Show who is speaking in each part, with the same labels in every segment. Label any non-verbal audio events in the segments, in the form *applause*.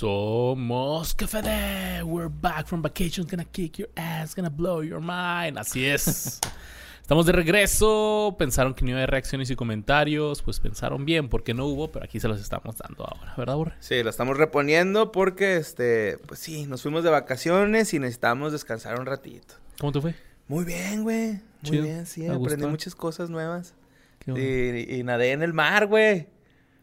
Speaker 1: Somos Café We're back from vacation. Gonna kick your ass. Gonna blow your mind. Así es. *laughs* Estamos de regreso. Pensaron que no iba a haber reacciones y comentarios. Pues pensaron bien porque no hubo, pero aquí se los estamos dando ahora, ¿verdad, Borre?
Speaker 2: Sí, lo estamos reponiendo porque, este, pues sí, nos fuimos de vacaciones y necesitamos descansar un ratito.
Speaker 1: ¿Cómo te fue?
Speaker 2: Muy bien, güey. Muy
Speaker 1: Chido.
Speaker 2: bien, sí. Aprendí muchas cosas nuevas. Y, y nadé en el mar, güey.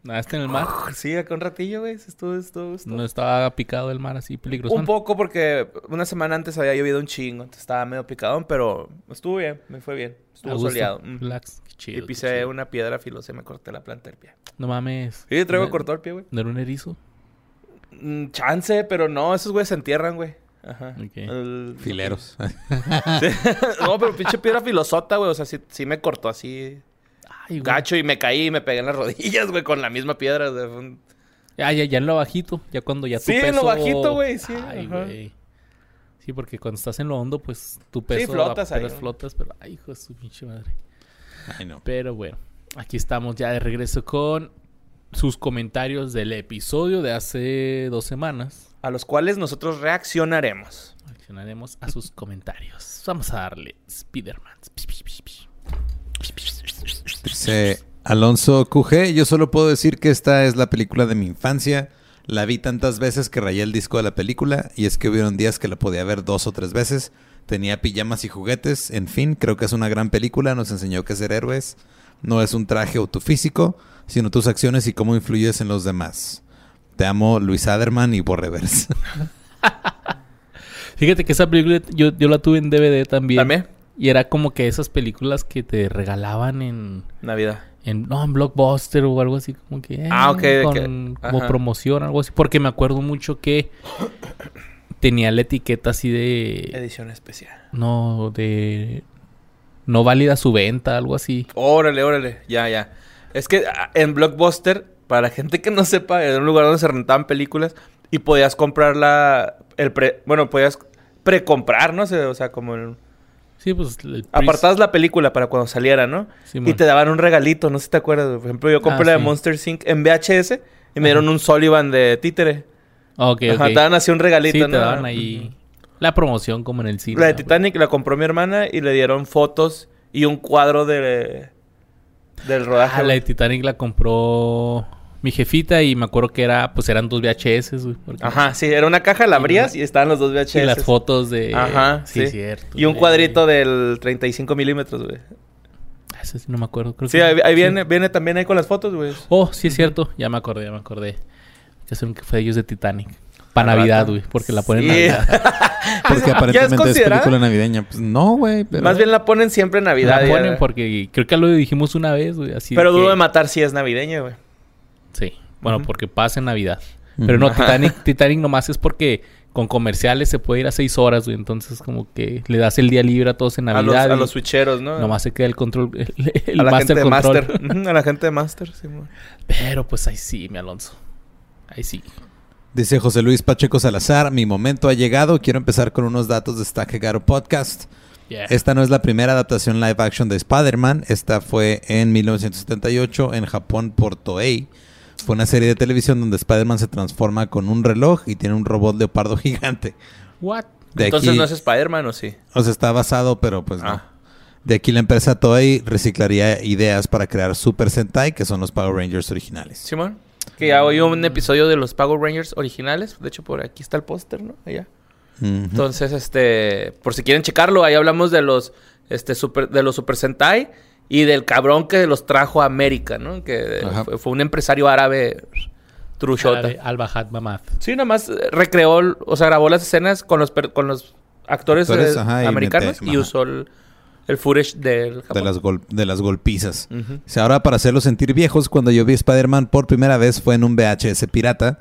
Speaker 1: ¿Nadaste en el mar?
Speaker 2: Sí, acá un ratillo, güey. Estuvo, estuvo, estuvo.
Speaker 1: No estaba picado el mar así peligroso.
Speaker 2: Un poco porque una semana antes había llovido un chingo, entonces estaba medio picadón, pero estuvo bien, me fue bien. Estuvo soleado. Mm.
Speaker 1: Relax. Qué chido.
Speaker 2: Y pisé
Speaker 1: chido.
Speaker 2: una piedra filosa y me corté la planta del pie.
Speaker 1: No mames.
Speaker 2: Sí, traigo
Speaker 1: ¿No-
Speaker 2: cortado el pie, güey.
Speaker 1: ¿No era un erizo?
Speaker 2: Mm, chance, pero no, esos güeyes se entierran, güey. Ajá.
Speaker 1: Ok.
Speaker 2: El-
Speaker 3: Fileros. *laughs*
Speaker 2: Sí. *laughs* no, pero pinche piedra filosota, güey. O sea, sí, sí me cortó así
Speaker 1: Ay,
Speaker 2: gacho y me caí y me pegué en las *laughs* rodillas, güey, con la misma piedra. o sea, fue un-
Speaker 1: Ya, ya, ya en lo bajito. Ya cuando ya tu
Speaker 2: Sí, en
Speaker 1: peso...
Speaker 2: lo bajito, güey, sí,
Speaker 1: Ay, güey. Sí, porque cuando estás en lo hondo, pues tu peso...
Speaker 2: flotas ahí,
Speaker 1: flotas, pero... Ay, hijo de su pinche madre.
Speaker 3: Ay, no.
Speaker 1: Pero bueno, aquí estamos ya de regreso con sus comentarios del episodio de hace dos semanas.
Speaker 2: A los cuales nosotros reaccionaremos.
Speaker 1: Reaccionaremos a sus comentarios. Vamos a darle Spider-Man.
Speaker 3: Dice Alonso QG, yo solo puedo decir que esta es la película de mi infancia. La vi tantas veces que rayé el disco de la película y es que hubieron días que la podía ver dos o tres veces. Tenía pijamas y juguetes. En fin, creo que es una gran película. Nos enseñó que ser héroes no es un traje o tu físico, sino tus acciones y cómo influyes en los demás. Te amo, Luis Aderman y Borrevers. *laughs*
Speaker 1: Fíjate que esa película yo, yo la tuve en DVD también.
Speaker 2: ¿También?
Speaker 1: Y era como que esas películas que te regalaban en...
Speaker 2: Navidad.
Speaker 1: en no, en Blockbuster o algo así como que eh,
Speaker 2: Ah, ok, de
Speaker 1: con-
Speaker 2: que-
Speaker 1: como promoción algo así porque me acuerdo mucho que tenía la etiqueta así de
Speaker 2: Edición especial.
Speaker 1: no de no válida su venta algo así
Speaker 2: Órale, órale. Ya, ya. Es que ah, en Blockbuster, para la gente que no sepa, era un lugar donde se rentaban películas y podías comprarla. El pre, bueno, podías precomprar, ¿no? Sea, o sea, como el-
Speaker 1: sí pues
Speaker 2: apartabas la película para cuando saliera, ¿no?
Speaker 1: Simón.
Speaker 2: y te daban un regalito, no sé si te acuerdas. Por ejemplo, yo compré
Speaker 1: Ah,
Speaker 2: la de
Speaker 1: sí.
Speaker 2: Monster Inc. en VHS y me dieron un Sullivan de títere.
Speaker 1: Ah, ok,
Speaker 2: Ajá,
Speaker 1: ok.
Speaker 2: te daban así un regalito,
Speaker 1: sí
Speaker 2: ¿no?
Speaker 1: te daban ahí la promoción como en el cine
Speaker 2: La de. Titanic la compró mi hermana y le dieron fotos y un cuadro de del rodaje.
Speaker 1: Ah, la de. Titanic la compró mi jefita y me acuerdo que era pues eran dos VHS güey, porque-
Speaker 2: Ajá, sí, era una caja, la abrías y estaban los dos VHS.
Speaker 1: y las fotos de
Speaker 2: Ajá,
Speaker 1: sí,
Speaker 2: sí.
Speaker 1: cierto
Speaker 2: Y un
Speaker 1: güey.
Speaker 2: cuadrito del 35 milímetros, güey.
Speaker 1: Ah, ese sí no me acuerdo creo
Speaker 2: Sí,
Speaker 1: que-
Speaker 2: ahí, ahí
Speaker 1: sí.
Speaker 2: viene, viene también ahí con las fotos, güey.
Speaker 1: Oh, sí es cierto. Ya me acordé, ya me acordé. Que hacer un café de ellos de Titanic. Para Navidad, güey. Porque la ponen
Speaker 2: Sí.
Speaker 1: Navidad. *laughs*
Speaker 3: Porque
Speaker 2: ¿Ya es
Speaker 3: aparentemente es, película navideña. Pues no, güey. Pero...
Speaker 2: Más bien la ponen siempre en Navidad.
Speaker 1: la
Speaker 2: ya.
Speaker 1: ponen porque creo que lo dijimos una vez, güey. Así
Speaker 2: Pero
Speaker 1: que-
Speaker 2: dudo de matar si es navideña, güey.
Speaker 1: Sí. Bueno, porque pasa en Navidad. Pero no. Titanic, Titanic nomás es porque con comerciales se puede ir a seis horas, güey. Entonces, como que le das el día libre a todos en
Speaker 2: A los,
Speaker 1: Navidad.
Speaker 2: a los switcheros, ¿no?
Speaker 1: Nomás se queda el control, el, el
Speaker 2: a la
Speaker 1: master
Speaker 2: gente de
Speaker 1: control.
Speaker 2: Master. A la gente de Master, sí, güey.
Speaker 1: Pero pues ahí sí, mi Alonso. Ahí sí.
Speaker 3: Dice José Luis Pacheco Salazar, mi momento ha llegado, quiero empezar con unos datos de Stakegaro Podcast.
Speaker 1: Yeah.
Speaker 3: Esta no es la primera adaptación live action de Spider-Man, esta fue en 1978 en Japón por Toei. Fue una serie de televisión donde Spider-Man se transforma con un reloj y tiene un robot leopardo *laughs* gigante.
Speaker 1: What?
Speaker 3: De
Speaker 2: Entonces
Speaker 3: aquí,
Speaker 2: no es Spider-Man, ¿o sí?
Speaker 3: o sea, está basado, pero pues no.
Speaker 2: Ah.
Speaker 3: De aquí la empresa Toei reciclaría ideas para crear Super Sentai, que son los Power Rangers originales.
Speaker 2: Simón. Que ya oí un episodio de los Power Rangers originales. De hecho, por aquí está el póster, ¿no? Allá. Entonces, este, por si quieren checarlo, ahí hablamos de los, este, super, de los Super Sentai y del cabrón que los trajo a América, ¿no? Que fue, fue un empresario árabe, Trushota.
Speaker 1: Al-Bahad Mamath.
Speaker 2: Sí, nada más eh, recreó, o sea, grabó las escenas con los, per- con los actores,
Speaker 3: Actores,
Speaker 2: eh,
Speaker 3: ajá, y
Speaker 2: americanos
Speaker 3: mete-
Speaker 2: y usó el, el footage del
Speaker 3: de
Speaker 2: Japón.
Speaker 3: las, gol- de las golpizas.
Speaker 2: Ujú.
Speaker 3: Dice, ahora para hacerlos sentir viejos, cuando yo vi Spider-Man por primera vez fue en un VHS pirata.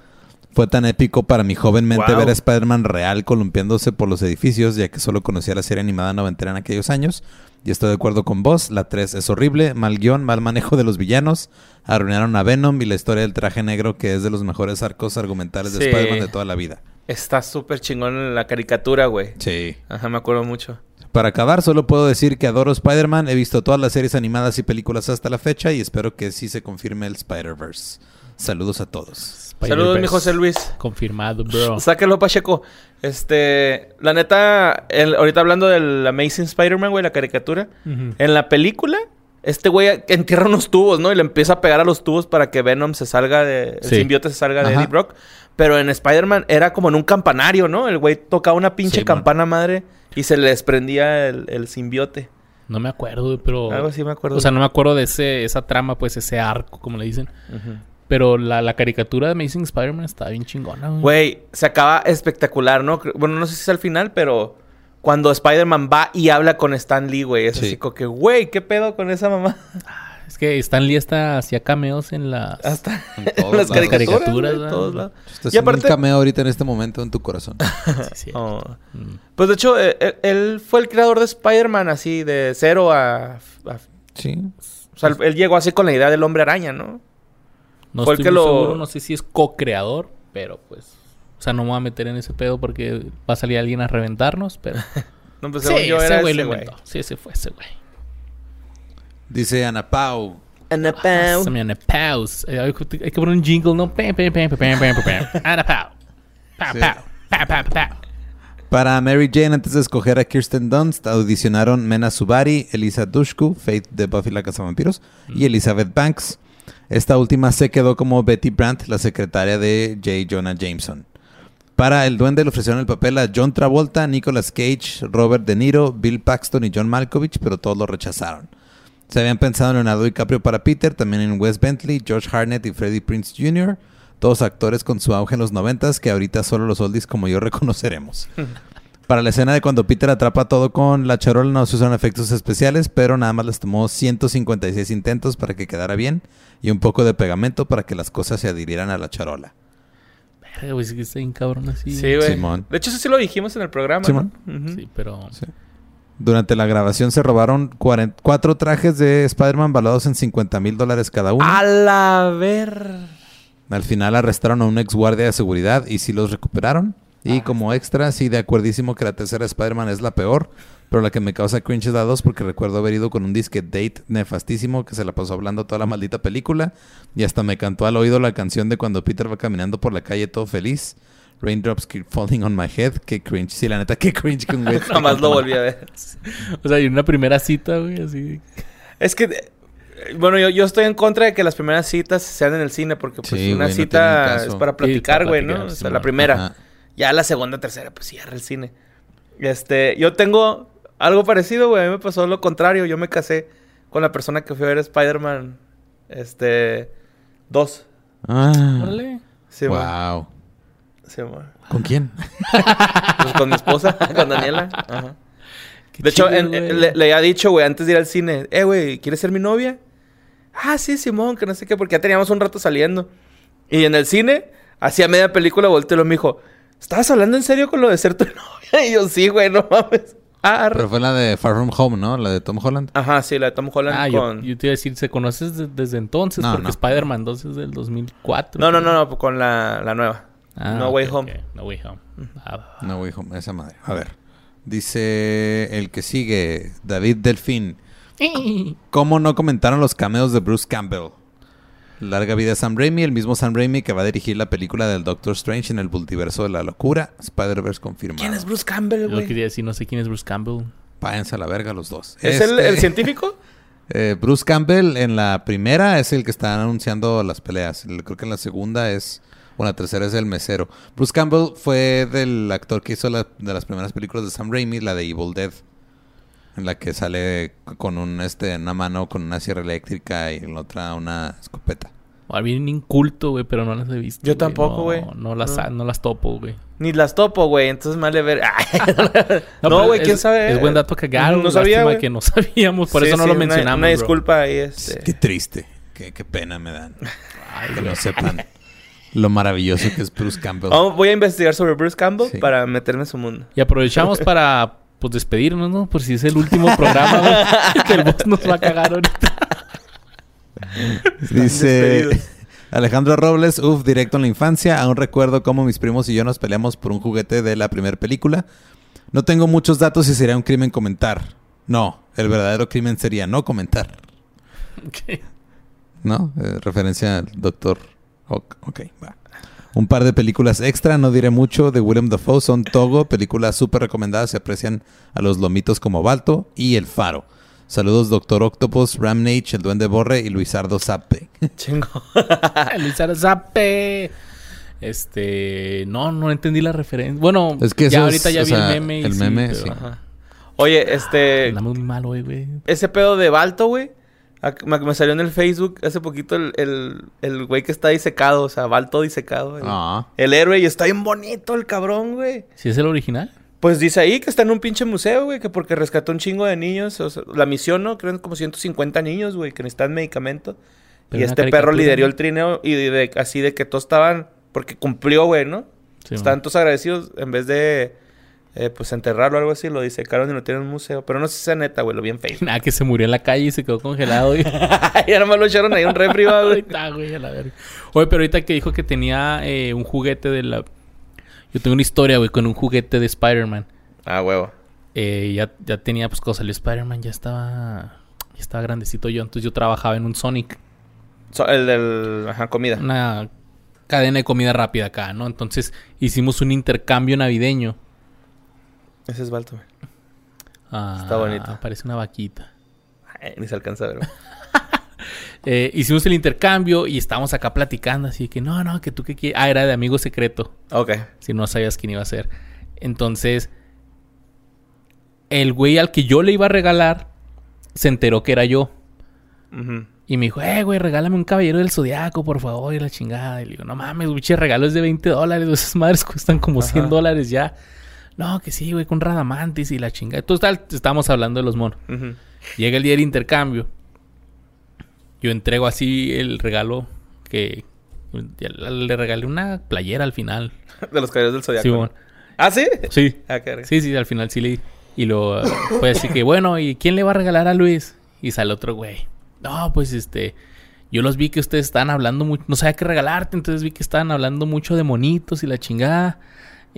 Speaker 3: Fue tan épico para mi joven mente
Speaker 2: Wow.
Speaker 3: ver a Spider-Man real columpiándose por los edificios, ya que solo conocía la serie animada noventera en aquellos años. Y estoy de acuerdo con vos, la 3 es horrible, mal guion, mal manejo de los villanos, arruinaron a Venom y la historia del traje negro, que es de los mejores arcos argumentales de. Spider-Man de toda la vida.
Speaker 2: Está súper chingón en la caricatura, güey.
Speaker 3: Sí.
Speaker 2: Ajá, me acuerdo mucho.
Speaker 3: Para acabar, solo puedo decir que adoro Spider-Man, he visto todas las series animadas y películas hasta la fecha y espero que sí se confirme el Spider-Verse. Saludos a todos.
Speaker 2: Saludos, mi José Luis.
Speaker 1: Confirmado, bro. *laughs*
Speaker 2: Sáquelo, Pacheco. Este, la neta, el- ahorita hablando del Amazing Spider-Man, güey, la caricatura. En la película, este güey entierra unos tubos, ¿no? Y le empieza a pegar a los tubos para que Venom se salga de... El
Speaker 1: Sí.
Speaker 2: simbiote se salga de. Eddie Brock. Pero en Spider-Man era como en un campanario, ¿no? El güey tocaba una pinche
Speaker 1: Sí,
Speaker 2: campana madre y se le desprendía el, el simbiote.
Speaker 1: No me acuerdo, pero...
Speaker 2: Algo así me acuerdo.
Speaker 1: O sea, no me acuerdo de ese, esa trama, pues, ese arco, como le dicen.
Speaker 2: Ujú.
Speaker 1: Pero la, la caricatura de Amazing Spider-Man está bien chingona, güey.
Speaker 2: Güey, se acaba espectacular, ¿no? Bueno, no sé si es al final, pero cuando Spider-Man va y habla con Stan Lee, güey, es
Speaker 3: Sí.
Speaker 2: así como que, güey, ¿qué pedo con esa mamá? *laughs*
Speaker 1: Es que Stan Lee hasta hacía cameos en las...
Speaker 2: Hasta
Speaker 3: En *laughs*
Speaker 2: en las
Speaker 3: lados.
Speaker 2: caricaturas, en todos lados.
Speaker 3: Estás
Speaker 2: Y
Speaker 3: haciendo
Speaker 2: aparte-
Speaker 3: un cameo ahorita en este momento en tu corazón. *laughs*
Speaker 1: Sí, sí.
Speaker 2: Oh.
Speaker 1: Mm.
Speaker 2: Pues de hecho, eh, él, él fue el creador de Spider-Man, así, de cero a, a-
Speaker 3: Sí.
Speaker 2: O sea, él llegó así con la idea del hombre araña, ¿no?
Speaker 1: No
Speaker 2: Fue el
Speaker 1: estoy
Speaker 2: que
Speaker 1: muy
Speaker 2: lo-
Speaker 1: seguro, no sé si es co-creador, pero pues... O sea, no me voy a meter en ese pedo porque va a salir alguien a reventarnos, pero... *laughs*
Speaker 2: No, pues
Speaker 1: sí,
Speaker 2: yo
Speaker 1: ese güey lo inventó. Sí, ese fue ese güey.
Speaker 3: Dice Ana Pau.
Speaker 2: Ana Pau.
Speaker 1: Pásame Ana Paus. Eh, hay, que- hay que poner un jingle, ¿no? Pam, pam, pam, pam, pam, pam. *laughs* Ana Pau. Pau,
Speaker 3: Sí.
Speaker 1: pau. Pau, pau, pau.
Speaker 3: Para Mary Jane, antes de escoger a Kirsten Dunst, audicionaron Mena Subari, Elisa Dushku, Faith de Buffy la Casa Vampiros, y Elizabeth Banks. Esta última se quedó como Betty Brandt, la secretaria de J. Jonah Jameson. Para el duende le ofrecieron el papel a John Travolta, Nicolas Cage, Robert De Niro, Bill Paxton y John Malkovich, pero todos lo rechazaron. Se habían pensado en Leonardo DiCaprio para Peter, también en Wes Bentley, George Harnett y Freddie Prince Jr., todos actores con su auge en los noventas que ahorita solo los oldies como yo *laughs* reconoceremos. Para la escena de cuando Peter atrapa todo con la charola no se usaron efectos especiales, pero nada más les tomó 156 intentos para que quedara bien y un poco de pegamento para que las cosas se adhirieran a la charola.
Speaker 1: Verga, güey, sí que está bien cabrón así.
Speaker 2: Sí, güey.
Speaker 3: Simón.
Speaker 2: De hecho, eso sí lo dijimos en el programa. ¿no?
Speaker 3: Simón.
Speaker 2: Ujú.
Speaker 1: Sí, pero...
Speaker 3: Sí. Durante la grabación se robaron 40 cuatro trajes de Spider-Man valorados en 50 mil dólares cada uno.
Speaker 2: A la ver.
Speaker 3: Al final arrestaron a un ex guardia de seguridad y sí los recuperaron. Y como extra, sí, de acuerdísimo que la tercera Spider-Man es la peor. Pero la que me causa cringe es la 2 porque recuerdo haber ido con un disque date nefastísimo que se la pasó hablando toda la maldita película. Y hasta me cantó al oído la canción de cuando Peter va caminando por la calle todo feliz. Raindrops keep falling on my head. Qué cringe. Sí, la neta, qué cringe que un güey. *laughs*
Speaker 2: Jamás lo volví a ver. *laughs*
Speaker 1: O sea, y una primera cita, güey, así...
Speaker 2: Es que, eh, bueno, yo, yo estoy en contra de que las primeras citas sean en el cine porque pues
Speaker 3: Sí,
Speaker 2: una
Speaker 3: güey,
Speaker 2: cita es para
Speaker 1: Sí,
Speaker 2: platicar,
Speaker 1: para
Speaker 2: güey, ¿no?
Speaker 1: platicar,
Speaker 2: O
Speaker 1: sí,
Speaker 2: sea, la primera.
Speaker 3: Ajá.
Speaker 2: Ya la segunda, tercera, pues cierra el cine. Este, yo tengo algo parecido, güey. A mí me pasó lo contrario. Yo me casé con la persona que fui a ver Spider-Man, este, dos.
Speaker 3: Ah,
Speaker 1: Órale.
Speaker 2: Sí, man.
Speaker 3: wow.
Speaker 2: Sí, man.
Speaker 3: ¿Con quién? *laughs*
Speaker 2: Pues con mi esposa, con Daniela. Ajá.
Speaker 1: Qué
Speaker 2: De hecho, en- en- le, le había dicho, güey, antes de ir al cine, eh, güey, ¿quieres ser mi novia? Ah, sí, Simón, que no sé qué, porque ya teníamos un rato saliendo. Y en el cine, hacía media película, volteó y me dijo, ¿estabas hablando en serio con lo de ser tu *laughs* novia? Y yo, sí, güey, no mames. Ah, arre".
Speaker 3: Pero fue la de Far From Home, ¿no? La de Tom Holland.
Speaker 2: Ajá, sí, la de Tom Holland
Speaker 1: Ah, yo,
Speaker 2: con...
Speaker 1: yo te iba a decir, ¿se conoces de- desde entonces?
Speaker 3: No,
Speaker 1: porque
Speaker 3: no.
Speaker 1: Spider-Man 2 es del 2004.
Speaker 2: No, no, no, no, con la, la nueva.
Speaker 1: Ah,
Speaker 2: no Way. Home.
Speaker 1: No Way Home. Ah,
Speaker 3: No, güey, hijo, esa madre. A ver. Dice el que sigue, David Delfín. *laughs* ¿Cómo no comentaron los cameos de Bruce Campbell? Larga vida a Sam Raimi, el mismo Sam Raimi que va a dirigir la película del Doctor Strange en el multiverso de la locura. Spider-Verse confirmado.
Speaker 2: ¿Quién es Bruce Campbell,
Speaker 1: yo
Speaker 2: güey?
Speaker 1: quería decir, no sé quién es Bruce Campbell.
Speaker 3: Váyanse a la verga los dos.
Speaker 2: ¿Es el,
Speaker 3: Este,
Speaker 2: el *laughs* científico?
Speaker 3: eh, Bruce Campbell en la primera es el que está anunciando las peleas. El- Creo que en la segunda es... O en la tercera es el mesero. Bruce Campbell fue del actor que hizo la- de las primeras películas de Sam Raimi, la de Evil Dead. En la que sale con un este en una mano con una sierra eléctrica y en la otra una escopeta.
Speaker 1: O bien inculto, güey, pero no las he visto.
Speaker 2: Yo
Speaker 1: güey.
Speaker 2: tampoco, güey.
Speaker 1: No, las,
Speaker 2: No.
Speaker 1: no las topo, güey.
Speaker 2: Ni las topo, güey, entonces me vale ver. *laughs* no, güey, quién sabe.
Speaker 1: Es buen dato cagado.
Speaker 2: No sabía, güey.
Speaker 1: que no *laughs* sabíamos, por
Speaker 2: Sí,
Speaker 1: eso no
Speaker 2: sí,
Speaker 1: lo
Speaker 2: una-
Speaker 1: mencionamos.
Speaker 2: Una, disculpa ahí, este.
Speaker 3: Qué triste. Qué, qué pena me dan.
Speaker 1: Ay,
Speaker 3: Que no sepan lo maravilloso que es Bruce Campbell.
Speaker 2: Voy a investigar sobre Bruce Campbell
Speaker 3: Sí.
Speaker 2: para meterme en su mundo.
Speaker 1: Y aprovechamos para pues despedirnos, ¿no? Por si es el último programa, güey. *laughs* que el boss nos va a cagar ahorita.
Speaker 3: Dice. Alejandro Robles, uff, directo en la infancia. Aún recuerdo cómo mis primos y yo nos peleamos por un juguete de la primera película. No tengo muchos datos y sería un crimen comentar. No, el verdadero crimen sería no comentar.
Speaker 1: Ok.
Speaker 3: ¿No? Eh, referencia al doctor Ok, ok, va. Un par de películas extra, no diré mucho, de William Dafoe son Togo, películas súper recomendadas, se aprecian a los lomitos como Balto y El Faro. Saludos Doctor Octopus, Ramnage, El Duende Borre y Luisardo Zappe. *laughs*
Speaker 2: Chingo. *laughs*
Speaker 1: Luis Arzape. Este, no, no entendí la referencia. Bueno,
Speaker 3: Es que
Speaker 1: ya ahorita
Speaker 3: es,
Speaker 1: ya vi
Speaker 3: sea,
Speaker 1: el meme. y
Speaker 3: el
Speaker 1: sí,
Speaker 3: meme,
Speaker 1: pero-
Speaker 3: sí.
Speaker 2: Ajá. Oye, este.
Speaker 1: Andamos muy mal hoy, güey.
Speaker 2: Ese pedo de Balto, güey. Ac- Me, me salió en el Facebook hace poquito el, el, el güey que está disecado. O sea, Balto disecado. El,
Speaker 3: Ah.
Speaker 2: el héroe. Y está bien bonito el cabrón, güey.
Speaker 1: ¿Sí es el original?
Speaker 2: Pues dice ahí que está en un pinche museo, güey. Que porque rescató un chingo de niños. O sea, la misión, ¿no? Creo que como 150 niños, güey. Que necesitan medicamento.
Speaker 1: Pero
Speaker 2: y este perro lideró el trineo. Y de, de- así de que todos estaban... Porque cumplió, güey, ¿no?
Speaker 1: Sí,
Speaker 2: Estaban
Speaker 1: man.
Speaker 2: todos agradecidos. En vez de... eh, pues enterrarlo o algo así. Lo disecaron y lo tienen en un museo. Pero no sé si sea neta, güey. Lo vi en Facebook. *laughs*
Speaker 1: Nada, que se murió en la calle y se quedó congelado. güey. *laughs* *laughs*
Speaker 2: ya nomás lo echaron ahí un refri, güey.
Speaker 1: Ahorita, güey, a la verga. Oye, pero ahorita que dijo que tenía eh, un juguete de la... Yo tengo una historia, güey, con un juguete de Spider-Man.
Speaker 2: Ah, huevo.
Speaker 1: Eh, ya, ya tenía, pues, cuando salió Spider-Man, ya estaba... Ya estaba grandecito yo. Entonces yo trabajaba en un Sonic.
Speaker 2: So- el del... Ajá, comida.
Speaker 1: Una cadena de comida rápida acá, ¿no? Entonces hicimos un intercambio navideño.
Speaker 2: Ese es Balto, güey.
Speaker 1: Ah,
Speaker 2: Está bonito.
Speaker 1: Parece una vaquita.
Speaker 2: Ay, ni se alcanza a ver. *laughs*
Speaker 1: Eh, hicimos el intercambio y estábamos acá platicando. Así que, no, no, que tú qué quieres. Ah, era de amigo secreto.
Speaker 2: Ok.
Speaker 1: Si no sabías quién iba a ser. Entonces, el güey al que yo le iba a regalar se enteró que era yo.
Speaker 2: Ujú.
Speaker 1: Y me dijo, eh, güey, regálame un caballero del zodiaco, por favor, y la chingada. Y le digo, no mames, güey, regalo es de 20 dólares. Esas madres cuestan como 100
Speaker 2: Ajá.
Speaker 1: dólares ya. No, que sí, güey, con Radamantis y la chingada. Entonces, tal, estábamos hablando de los monos. Llega el día del intercambio. Yo entrego así el regalo que... Le regalé una playera al final. *laughs*
Speaker 2: De los caballeros del zodiaco.
Speaker 1: Simón.
Speaker 2: ¿Ah, sí?
Speaker 1: Sí.
Speaker 2: Ah.
Speaker 1: Sí, sí, al final sí le... Y lo... Fue así que, bueno, ¿y quién le va a regalar a Luis? Y sale otro güey. No, pues este... Yo los vi que ustedes estaban hablando mucho... No sabía qué regalarte, entonces vi que estaban hablando mucho de monitos y la chingada.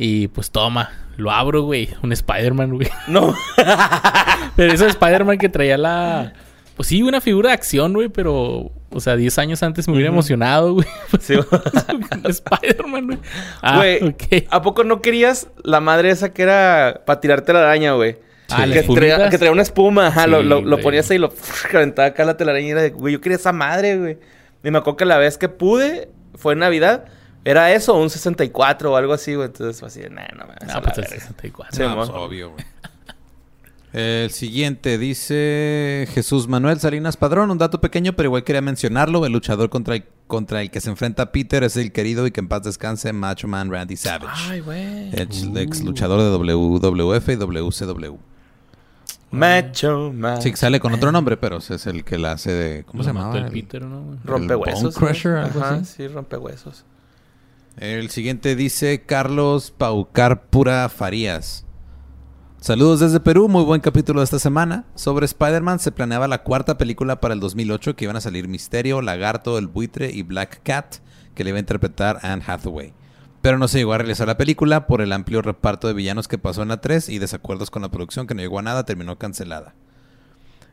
Speaker 1: Y pues toma, lo abro, güey. Un Spider-Man, güey. *laughs*
Speaker 2: No. *laughs*
Speaker 1: Pero ese Spider-Man que traía la... Pues sí, una figura de acción, güey, pero... O sea, 10 años antes me hubiera emocionado, güey. *laughs*
Speaker 2: Sí.
Speaker 1: Spider-Man, güey. Ah,
Speaker 2: Güey. ¿a poco no querías la madre esa que era para tirarte la araña, güey?
Speaker 1: Ah,
Speaker 2: que,
Speaker 1: ¿las
Speaker 2: traía, que traía una espuma, ajá,
Speaker 1: Sí,
Speaker 2: lo, lo, lo ponías ahí y lo calentaba acá la telaraña y era de, güey, yo quería esa madre, güey. Y me acuerdo que la vez que pude, fue en Navidad, era eso, un 64 o algo así, güey. Entonces fue así de, nah, no
Speaker 1: Ah,
Speaker 2: la
Speaker 1: pues el
Speaker 2: verga".
Speaker 1: 64.
Speaker 2: Sí,
Speaker 3: No, pues, obvio, güey. El siguiente dice Jesús Manuel Salinas Padrón, un dato pequeño, pero igual quería mencionarlo. El luchador contra el, contra el que se enfrenta Peter es el querido y que en paz descanse Macho Man Randy Savage.
Speaker 2: Ay, güey.
Speaker 3: ex,
Speaker 1: Uh.
Speaker 3: ex luchador de WWF y WCW.
Speaker 2: Macho, man.
Speaker 3: Sí, sale con otro nombre, pero es el que la hace de. ¿Cómo
Speaker 1: Lo
Speaker 3: se llamaba?
Speaker 1: el Peter, ¿no?
Speaker 2: Rompehuesos.
Speaker 3: Bone Crusher,
Speaker 2: güey.
Speaker 3: algo
Speaker 2: Ajá,
Speaker 3: así.
Speaker 2: sí, rompehuesos.
Speaker 3: El siguiente dice Carlos Paucar Pura Farías. Saludos desde Perú, muy buen capítulo de esta semana. Sobre Spider-Man se planeaba la cuarta película para el 2008 que iban a salir Misterio, Lagarto, El Buitre y Black Cat, que le iba a interpretar Anne Hathaway. Pero no se llegó a realizar la película por el amplio reparto de villanos que pasó en la 3 y desacuerdos con la producción que no llegó a nada, terminó cancelada.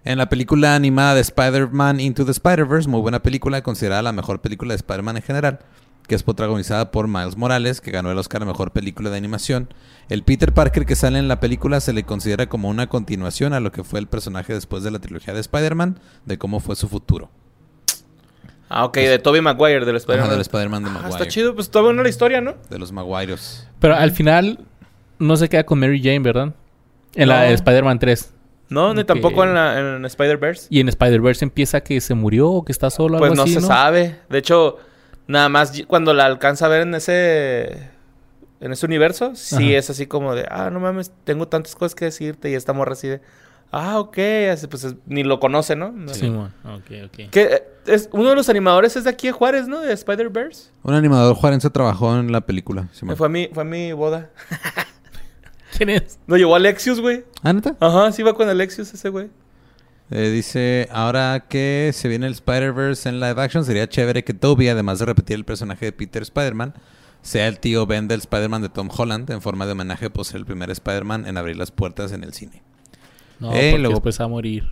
Speaker 3: En la película animada de Spider-Man Into the Spider-Verse, muy buena película, considerada la mejor película de Spider-Man en general, que es protagonizada por Miles Morales, que ganó el Oscar a Mejor Película de Animación. El Peter Parker que sale en la película se le considera como una continuación a lo que fue el personaje después de la trilogía de Spider-Man, de cómo fue su futuro.
Speaker 2: Ah, ok, de Tobey Maguire, del Spider-Man.
Speaker 3: del Spider-Man de
Speaker 2: Ah,
Speaker 3: Maguire.
Speaker 2: está chido, pues está buena la historia, ¿no?
Speaker 3: De los Maguires.
Speaker 1: Pero al final no se queda con Mary Jane, ¿verdad? En la
Speaker 2: No.
Speaker 1: Spider-Man 3.
Speaker 2: No, ni tampoco en, la, en Spider-Verse.
Speaker 1: Y en Spider-Verse empieza que se murió o que está solo.
Speaker 2: Pues
Speaker 1: algo
Speaker 2: no
Speaker 1: así,
Speaker 2: se sabe. De hecho, nada más cuando la alcanza a ver en ese en ese universo, sí
Speaker 1: Ajá.
Speaker 2: es así como de, ah, no mames, tengo tantas cosas que decirte y esta morra así de, ah, ok, así, pues es- ni lo conoce, ¿no? No.
Speaker 1: Simón. Ok, ok.
Speaker 2: Que eh, es uno de los animadores es de aquí de Juárez, ¿no? De Spider-Verse.
Speaker 3: Un animador juarense trabajó en la película.
Speaker 2: Fue a mi fue a mi boda. *laughs*
Speaker 1: ¿Quién es?
Speaker 2: Lo llevó Alexius, güey.
Speaker 3: ¿Ah, neta?
Speaker 2: Ajá, sí va con Alexius ese güey.
Speaker 3: Eh, dice, ahora que se viene el Spider-Verse en live action, sería chévere que Toby, además de repetir el personaje de Peter Spider-Man, sea el tío Ben del Spider-Man de Tom Holland, en forma de homenaje por ser el primer Spider-Man en abrir las puertas en el cine.
Speaker 1: No,
Speaker 3: Eh,
Speaker 1: porque
Speaker 3: luego-
Speaker 1: después a morir.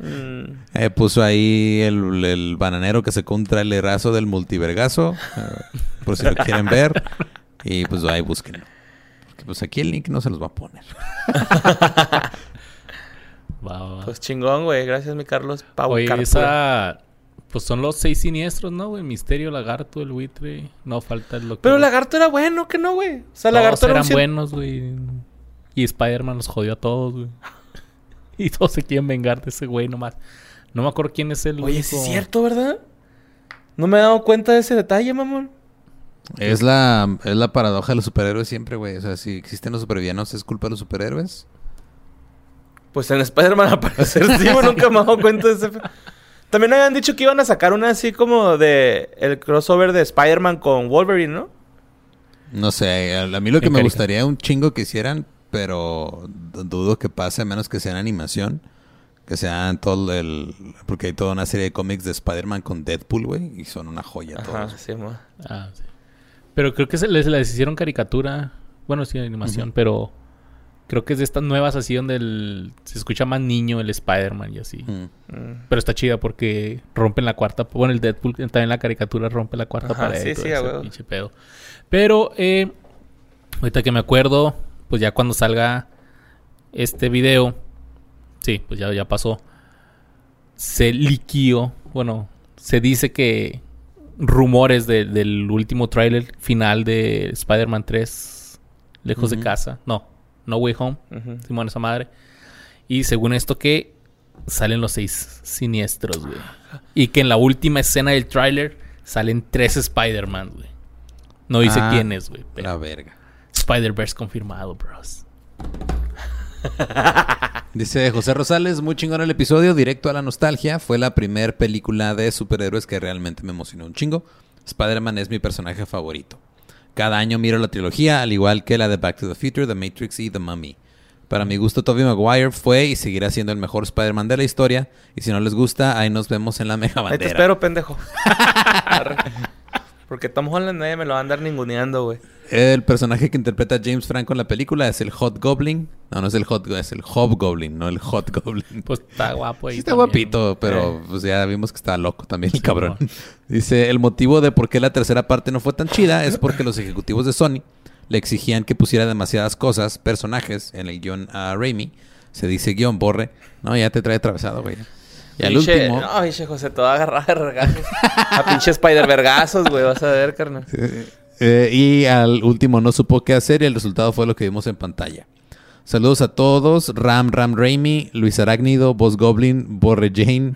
Speaker 2: Mm. *laughs*
Speaker 3: Eh, puso ahí el, el bananero que sacó un trailerazo del multivergazo. por si lo quieren ver. Y pues ahí búsquenlo. Porque pues aquí el link no se los va a poner. *laughs*
Speaker 1: Va, va, va.
Speaker 2: Pues chingón, güey. Gracias, mi Carlos. Pau
Speaker 1: Oye,
Speaker 2: Carpura.
Speaker 1: esa... Pues son los seis siniestros, ¿no, güey? Misterio, Lagarto, el buitre. No falta el loco.
Speaker 2: Pero Lagarto era bueno, que no, güey? O sea,
Speaker 1: Todos
Speaker 2: Lagarto era un
Speaker 1: eran buenos, güey. Y Spider-Man los jodió a todos, güey. *laughs* y todos se quieren vengar de ese güey nomás. No me acuerdo quién es el
Speaker 2: Oye,
Speaker 1: único-
Speaker 2: es cierto, ¿verdad? No me he dado cuenta de ese detalle, mamón.
Speaker 3: Es la, es la paradoja de los superhéroes siempre, güey. O sea, si existen los supervillanos, ¿es culpa de los superhéroes?
Speaker 2: Pues en Spider-Man *laughs* al parecer sí, güey. Nunca me he dado cuenta de ese... También habían dicho que iban a sacar una así como de... El crossover de Spider-Man con Wolverine, ¿no?
Speaker 3: No sé, a, mí lo que me gustaría un chingo que hicieran, pero dudo que pase a menos que sea en animación. Que sean todo el... Porque hay toda una serie de cómics de Spider-Man con Deadpool, güey. Y son una joya
Speaker 2: Ajá,
Speaker 3: todos.
Speaker 2: sí.
Speaker 1: Ah, sí. Pero creo que se les, les hicieron caricatura. Bueno, sí, animación, pero creo que es de estas nuevas así donde el- se escucha más niño el Spider-Man y así.
Speaker 3: Mm.
Speaker 2: Mm.
Speaker 1: Pero está chida porque rompen la cuarta. Bueno, el Deadpool también la caricatura rompe la cuarta
Speaker 2: Ajá,
Speaker 1: pared.
Speaker 2: sí,
Speaker 1: todo
Speaker 2: sí,
Speaker 1: ese pinche pedo. Pero, eh, ahorita que me acuerdo, pues ya cuando salga este video, sí, pues ya, ya pasó. Se liquió, bueno, se dice que rumores de- del último tráiler final de Spider-Man 3, lejos de casa. No, No Way Home. Simón, esa madre. Y según esto que salen los seis siniestros, güey. Y que en la última escena del tráiler salen tres Spider-Man, güey. No dice
Speaker 3: Ah,
Speaker 1: quiénes, güey. pero
Speaker 3: La verga.
Speaker 1: Spider-Verse confirmado, bros. *laughs*
Speaker 3: Dice José Rosales, muy chingón el episodio, directo a la nostalgia. Fue la primer película de superhéroes que realmente me emocionó un chingo. Spider-Man es mi personaje favorito. Cada año miro la trilogía, al igual que la de Back to the Future, The Matrix y The Mummy. Para mi gusto, Tobey Maguire fue y seguirá siendo el mejor Spider-Man de la historia. Y si no les gusta, ahí nos vemos en la mega
Speaker 2: Ahí te
Speaker 3: bandera.
Speaker 2: espero, pendejo. *laughs* Porque Tom Holland nadie me lo va a andar ninguneando, güey.
Speaker 3: El personaje que interpreta James Franco en la película es el Hot Goblin. No, no es el Hot, es el Hobgoblin, no el Hot Goblin.
Speaker 1: Pues está guapo ahí.
Speaker 3: Sí está
Speaker 1: también.
Speaker 3: guapito, pero
Speaker 2: Eh.
Speaker 3: pues ya vimos que está loco también el cabrón.
Speaker 1: no. *laughs*
Speaker 3: Dice, el motivo de por qué la tercera parte no fue tan chida es porque los ejecutivos de Sony le exigían que pusiera demasiadas cosas, personajes, en el guion a Raimi. Se dice guion, borre. No, ya te trae atravesado, güey. Y al
Speaker 2: Pinche-
Speaker 3: último...
Speaker 2: No, pinche José, te va a agarrar de regazos. a pinche Spider-Vergazos, güey. Vas a ver, carnal.
Speaker 3: Eh, y al último no supo qué hacer y el resultado fue lo que vimos en pantalla. Saludos a todos. Ram Ram Raimi, Luis Arácnido, Boss Goblin, Borre Jane.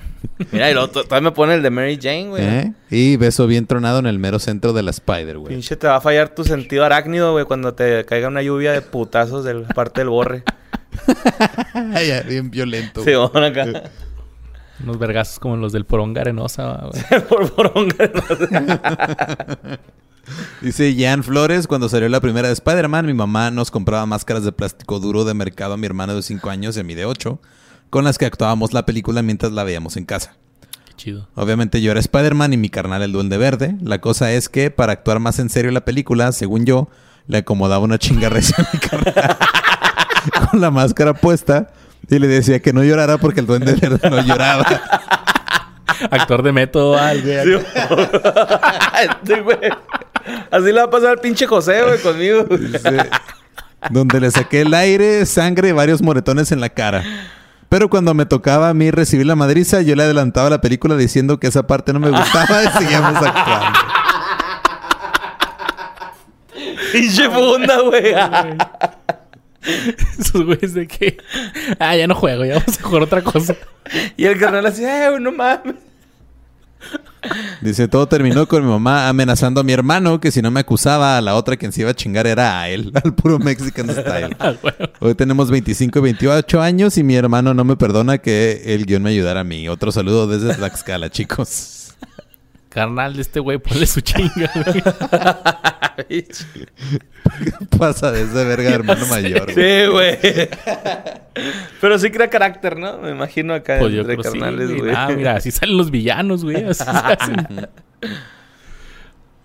Speaker 2: Mira, y luego to- todavía me pone el de Mary Jane, güey.
Speaker 3: ¿eh? Y beso bien tronado en el mero centro de la Spider, güey.
Speaker 2: Pinche, te va a fallar tu sentido arácnido, güey, cuando te caiga una lluvia de putazos de la parte del borre. *laughs*
Speaker 3: Ya, bien violento.
Speaker 2: Sí, bueno, acá.
Speaker 1: Unos vergazos como los del Poronga Arenosa, *laughs* güey.
Speaker 2: por poronga. *laughs*
Speaker 3: Dice Jan Flores, cuando salió la primera de Spider-Man, mi mamá nos compraba máscaras de plástico duro de mercado a mi hermano de 5 años y a mí de 8, con las que actuábamos la película mientras la veíamos en casa.
Speaker 1: Qué chido.
Speaker 3: Obviamente yo era Spider-Man y mi carnal el Duende Verde. La cosa es que para actuar más en serio la película, según yo, le acomodaba una chinga recia a mi carnal *laughs* con la máscara puesta y le decía que no llorara porque el Duende Verde no lloraba. *laughs*
Speaker 1: Actor de método, al güey.
Speaker 2: Sí, este, *laughs* güey. Así le va a pasar al pinche José, güey, conmigo.
Speaker 3: Donde le saqué el aire, sangre y varios moretones en la cara. Pero cuando me tocaba a mí recibir la madriza, yo le adelantaba la película diciendo que esa parte no me gustaba y seguíamos actuando. *laughs*
Speaker 2: pinche funda, güey. *laughs*
Speaker 1: Esos güeyes de que. Ah, ya no juego, ya vamos a jugar otra cosa.
Speaker 2: y el carnal así, eh, no mames.
Speaker 3: Dice, todo terminó con mi mamá amenazando a mi hermano que si no me acusaba, a la otra quien se iba a chingar era a él, *laughs* al puro Mexican Style. *laughs*
Speaker 1: Ah.
Speaker 3: Hoy tenemos 25 y 28 años y mi hermano no me perdona que el guion me ayudara a mí. Otro saludo desde Tlaxcala, chicos.
Speaker 1: Carnal de este güey, ponle su chinga, güey. *laughs*
Speaker 3: Pasa de ese verga hermano *laughs* mayor. güey.
Speaker 2: Sí, güey. Pero sí crea carácter, ¿no? Me imagino acá
Speaker 1: Pues
Speaker 2: entre
Speaker 1: sí,
Speaker 2: carnales,
Speaker 1: güey.
Speaker 2: güey.
Speaker 1: Ah, mira, así salen los villanos, güey. Así se hacen. *laughs*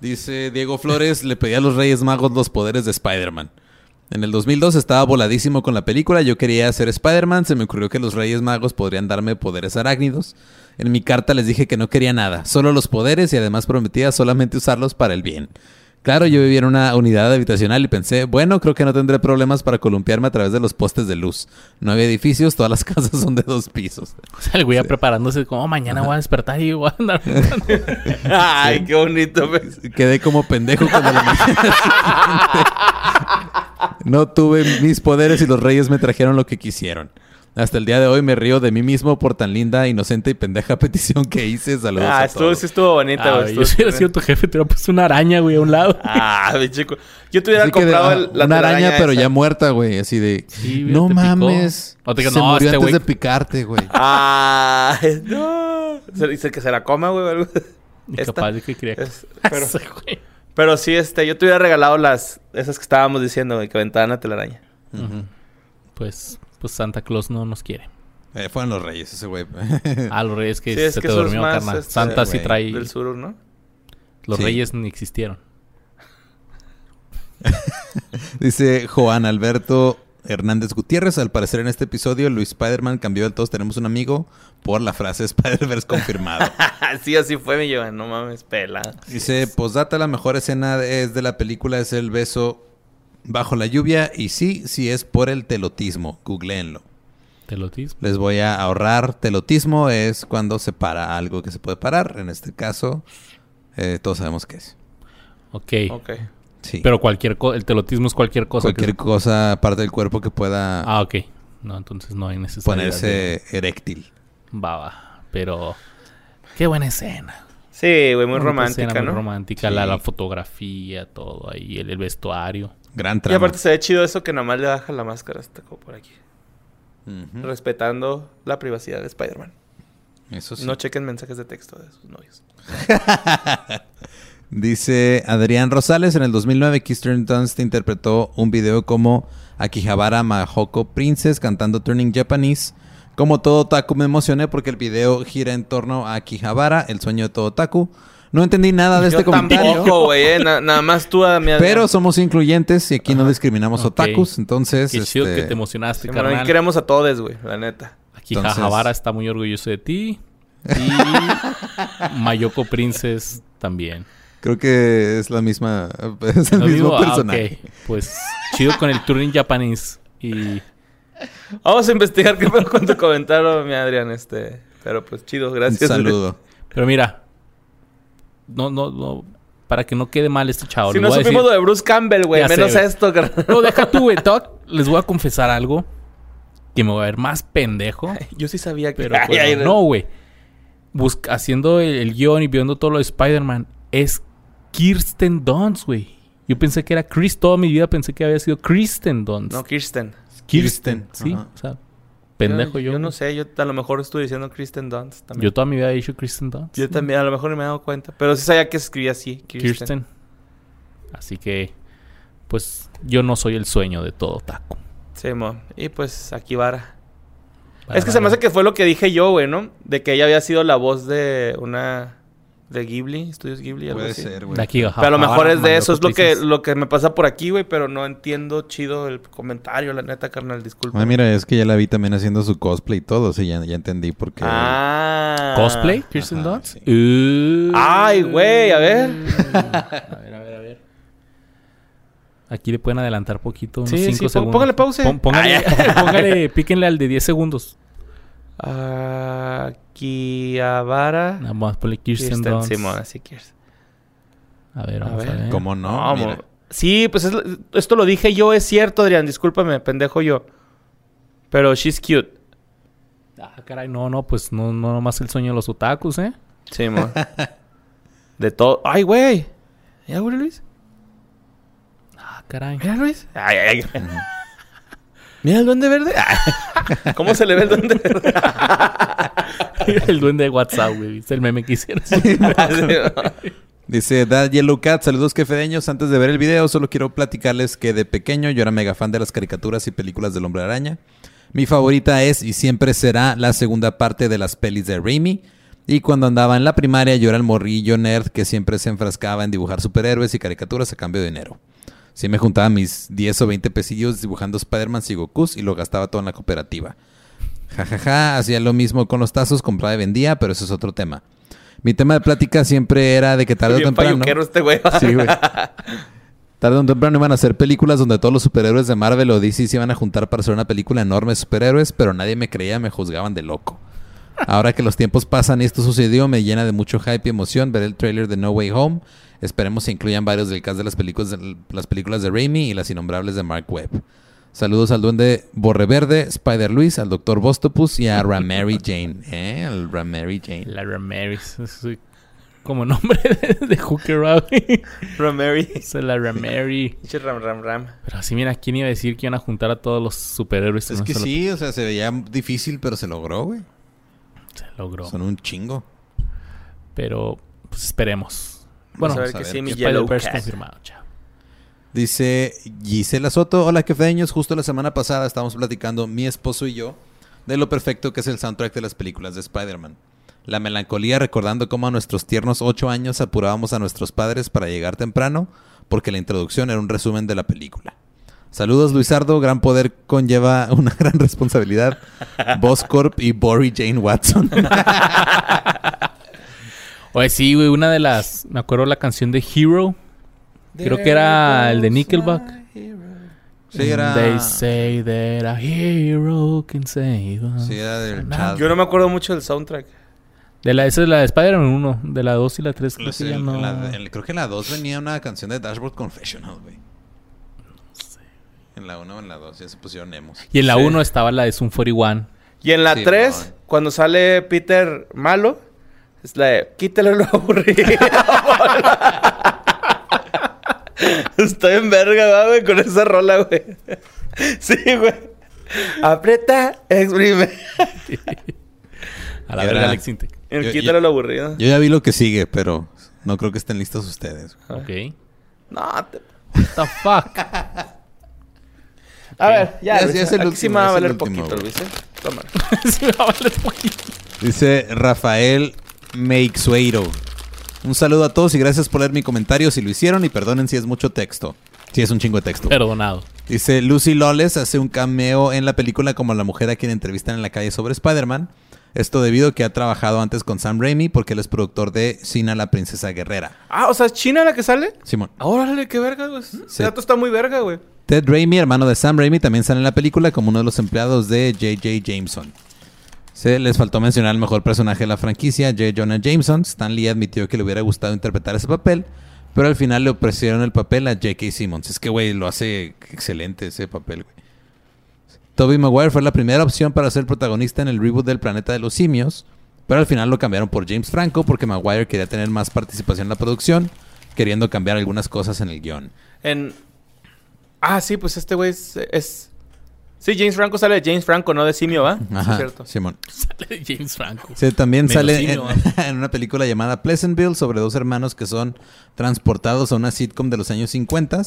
Speaker 3: Dice Diego Flores, le pedí a los Reyes Magos los poderes de Spider-Man. En el 2002 estaba voladísimo con la película, yo quería ser Spider-Man, se me ocurrió que los Reyes Magos podrían darme poderes arácnidos. En mi carta les dije que no quería nada, solo los poderes y además prometía solamente usarlos para el bien. Claro, yo vivía en una unidad habitacional y pensé, bueno, creo que no tendré problemas para columpiarme a través de los postes de luz. No había edificios, todas las *laughs* casas son de dos pisos.
Speaker 1: O sea, el güey ya preparándose como "Oh, mañana voy a despertar y voy a andar. *laughs*
Speaker 2: Ay, qué bonito. güey.
Speaker 3: Quedé como pendejo cuando la mañana. *laughs* No tuve mis poderes y los reyes me trajeron lo que quisieron. Hasta el día de hoy me río de mí mismo por tan linda, inocente y pendeja *laughs* petición que hice. Saludos
Speaker 2: Ah,
Speaker 3: a
Speaker 2: estuvo,
Speaker 3: todos.
Speaker 2: sí estuvo bonita,
Speaker 1: Ah,
Speaker 2: güey.
Speaker 1: yo
Speaker 2: estuvo
Speaker 1: si hubiera sido tu jefe, te hubiera puesto una araña, güey, a un lado. *laughs*
Speaker 2: Ah, mi chico. Yo te hubiera
Speaker 3: Así que de-
Speaker 2: comprado
Speaker 3: ah,
Speaker 2: el- la
Speaker 3: una araña, pero ya muerta, güey. Así de.
Speaker 1: Sí,
Speaker 3: no
Speaker 1: te picó.
Speaker 3: mames.
Speaker 1: O te digo,
Speaker 3: se
Speaker 1: no,
Speaker 3: murió
Speaker 1: este
Speaker 3: antes de picarte, güey. *laughs*
Speaker 2: Ah, no. Se dice que se la coma, güey.
Speaker 1: capaz de que quería.
Speaker 2: Es- pero, pero sí, este, yo te hubiera regalado las, esas que estábamos diciendo, güey, que aventaban la telaraña.
Speaker 3: Ujú.
Speaker 1: Pues, pues Santa Claus no nos quiere.
Speaker 3: Eh, fueron los reyes ese güey.
Speaker 1: Ah, los reyes que
Speaker 2: Sí, es
Speaker 1: se
Speaker 2: que
Speaker 1: te durmió, carnal.
Speaker 2: este,
Speaker 1: Santa sí trae.
Speaker 2: Del sur, ¿no?
Speaker 1: Los
Speaker 3: Sí.
Speaker 1: reyes ni existieron. *laughs*
Speaker 3: Dice Juan Alberto Hernández Gutiérrez. Al parecer en este episodio, Luis Spider-Man cambió el todos tenemos un amigo por la frase Spider-Verse confirmado. *laughs*
Speaker 2: sí, así fue, mi Joan. No mames, pela.
Speaker 3: Dice, postdata, la mejor escena es de la película es el beso bajo la lluvia. Y sí, sí es por el telotismo. Googleenlo.
Speaker 1: Telotismo.
Speaker 3: Les voy a ahorrar. Telotismo es cuando se para algo que se puede parar. En este caso, eh, todos sabemos qué es.
Speaker 1: Ok.
Speaker 2: Ok.
Speaker 3: Sí.
Speaker 1: Pero cualquier cosa, el telotismo es cualquier cosa. que
Speaker 3: cualquier
Speaker 1: se-
Speaker 3: cosa, parte del cuerpo que pueda
Speaker 1: Ah, ok. No, entonces no hay necesidad.
Speaker 3: ponerse eréctil.
Speaker 1: Va, va. Pero. Qué buena escena.
Speaker 2: Sí, güey, muy romántica,
Speaker 1: escena,
Speaker 2: ¿no?
Speaker 1: Muy romántica.
Speaker 3: Sí.
Speaker 1: La, la fotografía, todo ahí. El, el vestuario.
Speaker 3: Gran
Speaker 2: Y aparte se ve chido eso que nomás le baja la máscara hasta como por aquí. Respetando la privacidad de Spider-Man.
Speaker 3: Eso sí.
Speaker 2: No chequen mensajes de texto de sus novios. *laughs*
Speaker 3: Dice Adrián Rosales, en el 2009 Kirsten Dunst interpretó un video como Akihabara Mahoko Princess cantando Turning Japanese. Como todo taku me emocioné porque el video gira en torno a Akihabara, el sueño de todo taku. No entendí nada de
Speaker 2: Yo
Speaker 3: este comentario.
Speaker 2: tampoco, güey. eh, na- nada más tú a mi
Speaker 3: Pero somos incluyentes y aquí no discriminamos
Speaker 1: Ok.
Speaker 3: otakus, entonces...
Speaker 1: Qué chido
Speaker 3: este,
Speaker 1: que te emocionaste,
Speaker 2: Sí,
Speaker 1: carnal.
Speaker 2: y queremos a todos, güey, la neta.
Speaker 1: Aquí
Speaker 3: Entonces-
Speaker 1: Jajabara está muy orgulloso de ti. Y *laughs* Mayoko Princess también.
Speaker 3: Creo que es la misma... *laughs* Es el mismo
Speaker 1: digo, ah,
Speaker 3: personaje.
Speaker 1: ok. Pues chido con el Turing Japanese. Y
Speaker 2: Vamos a investigar qué fue con tu comentario, mi Adrián, este. Pero pues chido,
Speaker 3: Un
Speaker 2: gracias.
Speaker 3: saludo.
Speaker 1: Pero mira, no, no, no, para que no quede mal este chavo.
Speaker 2: Si
Speaker 1: les
Speaker 2: no supimos
Speaker 1: decir-
Speaker 2: lo de Bruce Campbell, güey,
Speaker 1: sé,
Speaker 2: menos
Speaker 1: güey.
Speaker 2: esto.
Speaker 1: No, deja tú, güey. Les voy a confesar algo que me voy a ver más pendejo.
Speaker 2: Yo sí sabía que.
Speaker 1: Pero
Speaker 2: Ay, *laughs*
Speaker 1: pues,
Speaker 2: ay,
Speaker 1: no, güey. Busca- haciendo el, el guion y viendo todo lo de Spider-Man, es Kirsten Dunst, güey. Yo pensé que era Chris, toda mi vida pensé que había sido Kristen Dunst.
Speaker 2: No, Kirsten.
Speaker 1: Kirsten,
Speaker 3: Kirsten,
Speaker 1: sí.
Speaker 3: ajá.
Speaker 1: O sea, pendejo yo.
Speaker 2: Yo no sé, yo a lo mejor estuve diciendo Kristen Dunst también.
Speaker 1: Yo toda mi vida he dicho Kristen Dunst.
Speaker 2: Yo también, a lo mejor no me he dado cuenta. Pero sí sabía que se escribía así, Kirsten.
Speaker 1: Kirsten. Así que, pues, yo no soy el sueño de todo taco.
Speaker 2: Sí, mo. Y pues aquí vara. Es que se me hace
Speaker 1: que
Speaker 2: fue lo que dije yo, güey, ¿no? De que ella había sido la voz de una... De Ghibli, Estudios Ghibli, algo
Speaker 3: Puede
Speaker 2: así.
Speaker 3: ser, güey.
Speaker 1: De aquí,
Speaker 2: Pero a lo mejor es de eso, es lo que, lo que me pasa por aquí, güey, pero no entiendo chido el comentario, la neta, carnal, disculpa.
Speaker 3: Ah, mira, es que ya la vi también haciendo su cosplay y todo, sí, ya, ya entendí por qué.
Speaker 2: Ah.
Speaker 1: ¿Cosplay? ¿Kirsten
Speaker 3: Ajá,
Speaker 1: Dunst?
Speaker 3: sí.
Speaker 1: Uh.
Speaker 2: Ay, güey, a ver. *laughs*
Speaker 1: A ver, a ver, a ver. Aquí le pueden adelantar poquito, unos
Speaker 2: Sí,
Speaker 1: 5
Speaker 2: sí, pon-
Speaker 1: segundos.
Speaker 2: póngale pause.
Speaker 1: Pon- póngale, *laughs* póngale, píquenle al de 10 segundos.
Speaker 2: Akihabara.
Speaker 1: Nada más ponle Kirsten,
Speaker 2: Kirsten,
Speaker 1: Dunst.
Speaker 2: Simón, así Kirsten.
Speaker 1: A ver,
Speaker 2: A
Speaker 1: vamos a
Speaker 2: ver.
Speaker 1: ver.
Speaker 3: ¿Cómo no?
Speaker 2: Sí, pues es- esto lo dije yo, es cierto, Adrián. Discúlpame, pendejo yo. Pero she's cute.
Speaker 1: Ah, caray, no, no, pues no, no nomás el sueño de los otakus, ¿eh?
Speaker 2: Sí. De todo. ¡Ay, güey! ¿Ya, güey, Luis?
Speaker 1: Ah, caray.
Speaker 2: Mira, Luis. Ay, ay, ay. Mira el duende verde. *laughs* ¿Cómo se le ve el duende verde? *laughs*
Speaker 1: el duende de WhatsApp, güey. Es el meme que hicieron. *laughs*
Speaker 3: Dice Dad Yellow Cat, saludos quefedeños. Antes de ver el video, solo quiero platicarles que de pequeño yo era mega fan de las caricaturas y películas del Hombre Araña. Mi favorita es y siempre será la segunda parte de las pelis de Raimi. Y cuando andaba en la primaria, yo era el morrillo nerd que siempre se enfrascaba en dibujar superhéroes y caricaturas a cambio de dinero. Sí me juntaba mis 10 o 20 pesillos dibujando Spider-Man y Gokus y lo gastaba todo en la cooperativa. Jajaja, ja, ja, hacía lo mismo con los tazos, compraba y vendía, pero eso es otro tema. Mi tema de plática siempre era de que tarde o temprano...
Speaker 2: este güey. *laughs*
Speaker 3: Sí, güey. Tarde o temprano iban a hacer películas donde todos los superhéroes de Marvel o DC se iban a juntar para hacer una película enorme de superhéroes, pero nadie me creía, me juzgaban de loco. Ahora que los tiempos pasan y esto sucedió, me llena de mucho hype y emoción ver el tráiler de No Way Home. Esperemos se incluyan varios del cast de las películas de, las películas de Raimi y las innombrables de Mark Webb. Saludos al duende Borreverde, Spider Luis, al Dr. Bostopus y a Ramary *laughs* Jane. ¿Eh? Al Ramary Jane.
Speaker 1: La. Es como nombre *laughs* de, de Hooker, güey.
Speaker 2: Romary.
Speaker 1: Es la Ramary. *laughs*
Speaker 2: Ram, ram, ram.
Speaker 1: Pero así, mira, ¿quién iba a decir que iban a juntar a todos los superhéroes?
Speaker 3: Es que sí, o sea, se veía difícil, pero se logró, güey.
Speaker 1: Se logró.
Speaker 3: Son un chingo.
Speaker 1: Pero, pues esperemos. Bueno,
Speaker 2: Vamos a ver que sí, mi Yellow
Speaker 1: confirmado. Chao.
Speaker 3: Dice Gisela Soto, hola quefeños, justo la semana pasada estábamos platicando mi esposo y yo de lo perfecto que es el soundtrack de las películas de Spider-Man. La melancolía recordando cómo a nuestros tiernos ocho años apurábamos a nuestros padres para llegar temprano porque la introducción era un resumen de la película. Saludos Luisardo, gran poder conlleva una *laughs* gran responsabilidad. Boss Corp y Bory Jane Watson. *laughs*
Speaker 1: Oye, sí, güey, una de las... Me acuerdo la canción de Hero. Creo que era el de Nickelback.
Speaker 3: Sí, era...
Speaker 1: They say that a hero can save us.
Speaker 3: Sí, era del
Speaker 1: No,
Speaker 3: Chad.
Speaker 2: Yo no me acuerdo mucho del soundtrack.
Speaker 1: De la, esa es la de Spider-Man 1. De la 2 y la 3 creo
Speaker 3: Los-
Speaker 1: que ya
Speaker 3: el-
Speaker 1: no...
Speaker 3: la- el- creo que en la 2 venía una canción de Dashboard Confessional, güey. En la 1 o en la 2 ya se pusieron emos.
Speaker 1: Y en la
Speaker 2: Sí.
Speaker 1: 1 estaba la de Zoom 41.
Speaker 2: Y en la
Speaker 3: Sí,
Speaker 2: 3,
Speaker 3: mon.
Speaker 2: cuando sale Peter malo, es la de quítale lo aburrido. *laughs* Estoy en verga, ¿va, güey, con esa rola, güey. Sí, güey. Aprieta, exprime. *laughs*
Speaker 1: A la verga, Alex Intec.
Speaker 2: El
Speaker 3: Yo-
Speaker 2: quítale
Speaker 3: yo-
Speaker 2: lo aburrido.
Speaker 3: Yo ya vi lo que sigue, pero no creo que estén listos ustedes.
Speaker 1: Ok.
Speaker 2: No, te-
Speaker 1: What the fuck?
Speaker 2: A ver, ya,
Speaker 3: Ya,
Speaker 2: Luis,
Speaker 3: ya es el
Speaker 2: aquí sí
Speaker 3: último,
Speaker 2: me va a valer
Speaker 3: último,
Speaker 2: poquito,
Speaker 3: güey.
Speaker 2: Luis, ¿eh? Toma. *laughs*
Speaker 1: sí me va a valer poquito.
Speaker 3: Dice Rafael Meixueiro. Un saludo a todos y gracias por leer mi comentario si lo hicieron y perdonen si es mucho texto. Si es un chingo de texto.
Speaker 1: Perdonado.
Speaker 3: Dice Lucy Lawless hace un cameo en la película como la mujer a quien entrevistan en la calle sobre Spider-Man. Esto debido a que ha trabajado antes con Sam Raimi porque él es productor de Sina la princesa guerrera.
Speaker 2: Ah, o sea, ¿es China la que sale?
Speaker 3: Simón.
Speaker 2: Órale, qué verga, güey. Ese dato está muy verga, güey.
Speaker 3: Ted Raimi, hermano de Sam Raimi, también sale en la película como uno de los empleados de J.J. Jameson. Se les faltó mencionar el mejor personaje de la franquicia, J. Jonah Jameson. Stan Lee admitió que le hubiera gustado interpretar ese papel, pero al final le ofrecieron el papel a J.K. Simmons. Es que, güey, lo hace excelente ese papel, güey. Tobey Maguire fue la primera opción para ser protagonista en el reboot del Planeta de los Simios, pero al final lo cambiaron por James Franco porque Maguire quería tener más participación en la producción, queriendo cambiar algunas cosas en el
Speaker 2: guion. Ah, sí, pues este güey es- Sí, James Franco sale de James Franco, no de Simio, ¿va? Sí, es cierto.
Speaker 3: Simón. *laughs*
Speaker 1: Sale de James Franco.
Speaker 3: Sí, también sale
Speaker 1: simio,
Speaker 3: en, *laughs* en una película llamada Pleasantville sobre dos hermanos que son transportados a una sitcom de los años 50.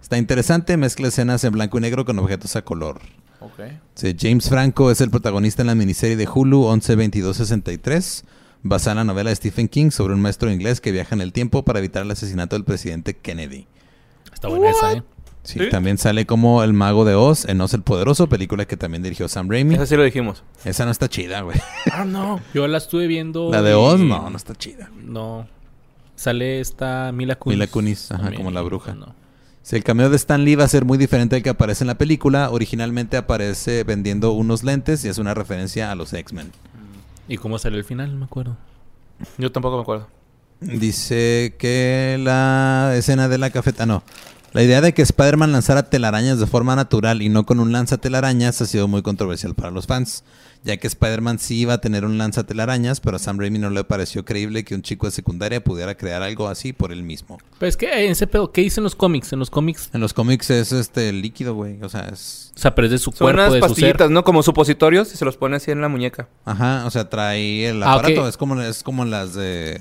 Speaker 3: Está interesante, mezcla escenas en blanco y negro con objetos a color.
Speaker 2: Ok.
Speaker 3: Sí, James Franco es el protagonista en la miniserie de Hulu 112263, basada en la novela de Stephen King sobre un maestro inglés que viaja en el tiempo para evitar el asesinato del presidente Kennedy.
Speaker 1: Está buena esa, ¿eh?
Speaker 3: Sí,
Speaker 2: ¿Sí?
Speaker 3: También sale como el mago de Oz en Oz el Poderoso, película que también dirigió Sam Raimi.
Speaker 2: Eso sí lo dijimos.
Speaker 3: Esa no está chida, güey. *laughs*
Speaker 2: Ah, no.
Speaker 1: Yo la estuve viendo.
Speaker 3: La de
Speaker 1: y-
Speaker 3: Oz, no, no está chida.
Speaker 1: No. Sale esta Mila Kunis.
Speaker 3: Mila Kunis, ajá, como la bruja.
Speaker 1: no.
Speaker 3: Si el cameo de Stan Lee va a ser muy diferente al que aparece en la película, originalmente aparece vendiendo unos lentes y es una referencia a los X-Men.
Speaker 1: ¿Y cómo salió el final? No me acuerdo.
Speaker 2: Yo tampoco me acuerdo.
Speaker 3: Dice que la escena de la cafeta, no. La idea de que Spider-Man lanzara telarañas de forma natural y no con un lanzatelarañas ha sido muy controversial para los fans, ya que Spider-Man sí iba a tener un lanzatelarañas, pero a Sam Raimi no le pareció creíble que un chico de secundaria pudiera crear algo así por él mismo.
Speaker 1: Pero es que eh, ese pedo, ¿qué dicen los cómics? En los cómics,
Speaker 3: En los cómics es este líquido, güey, o sea, es
Speaker 1: o sea, pero es de su
Speaker 2: Son
Speaker 1: cuerpo,
Speaker 2: unas
Speaker 1: de su ser.
Speaker 2: pastillitas, ¿no? Como supositorios y se los pone así en la muñeca.
Speaker 3: Ajá, o sea, trae el
Speaker 1: Ah,
Speaker 3: aparato, es como es como las de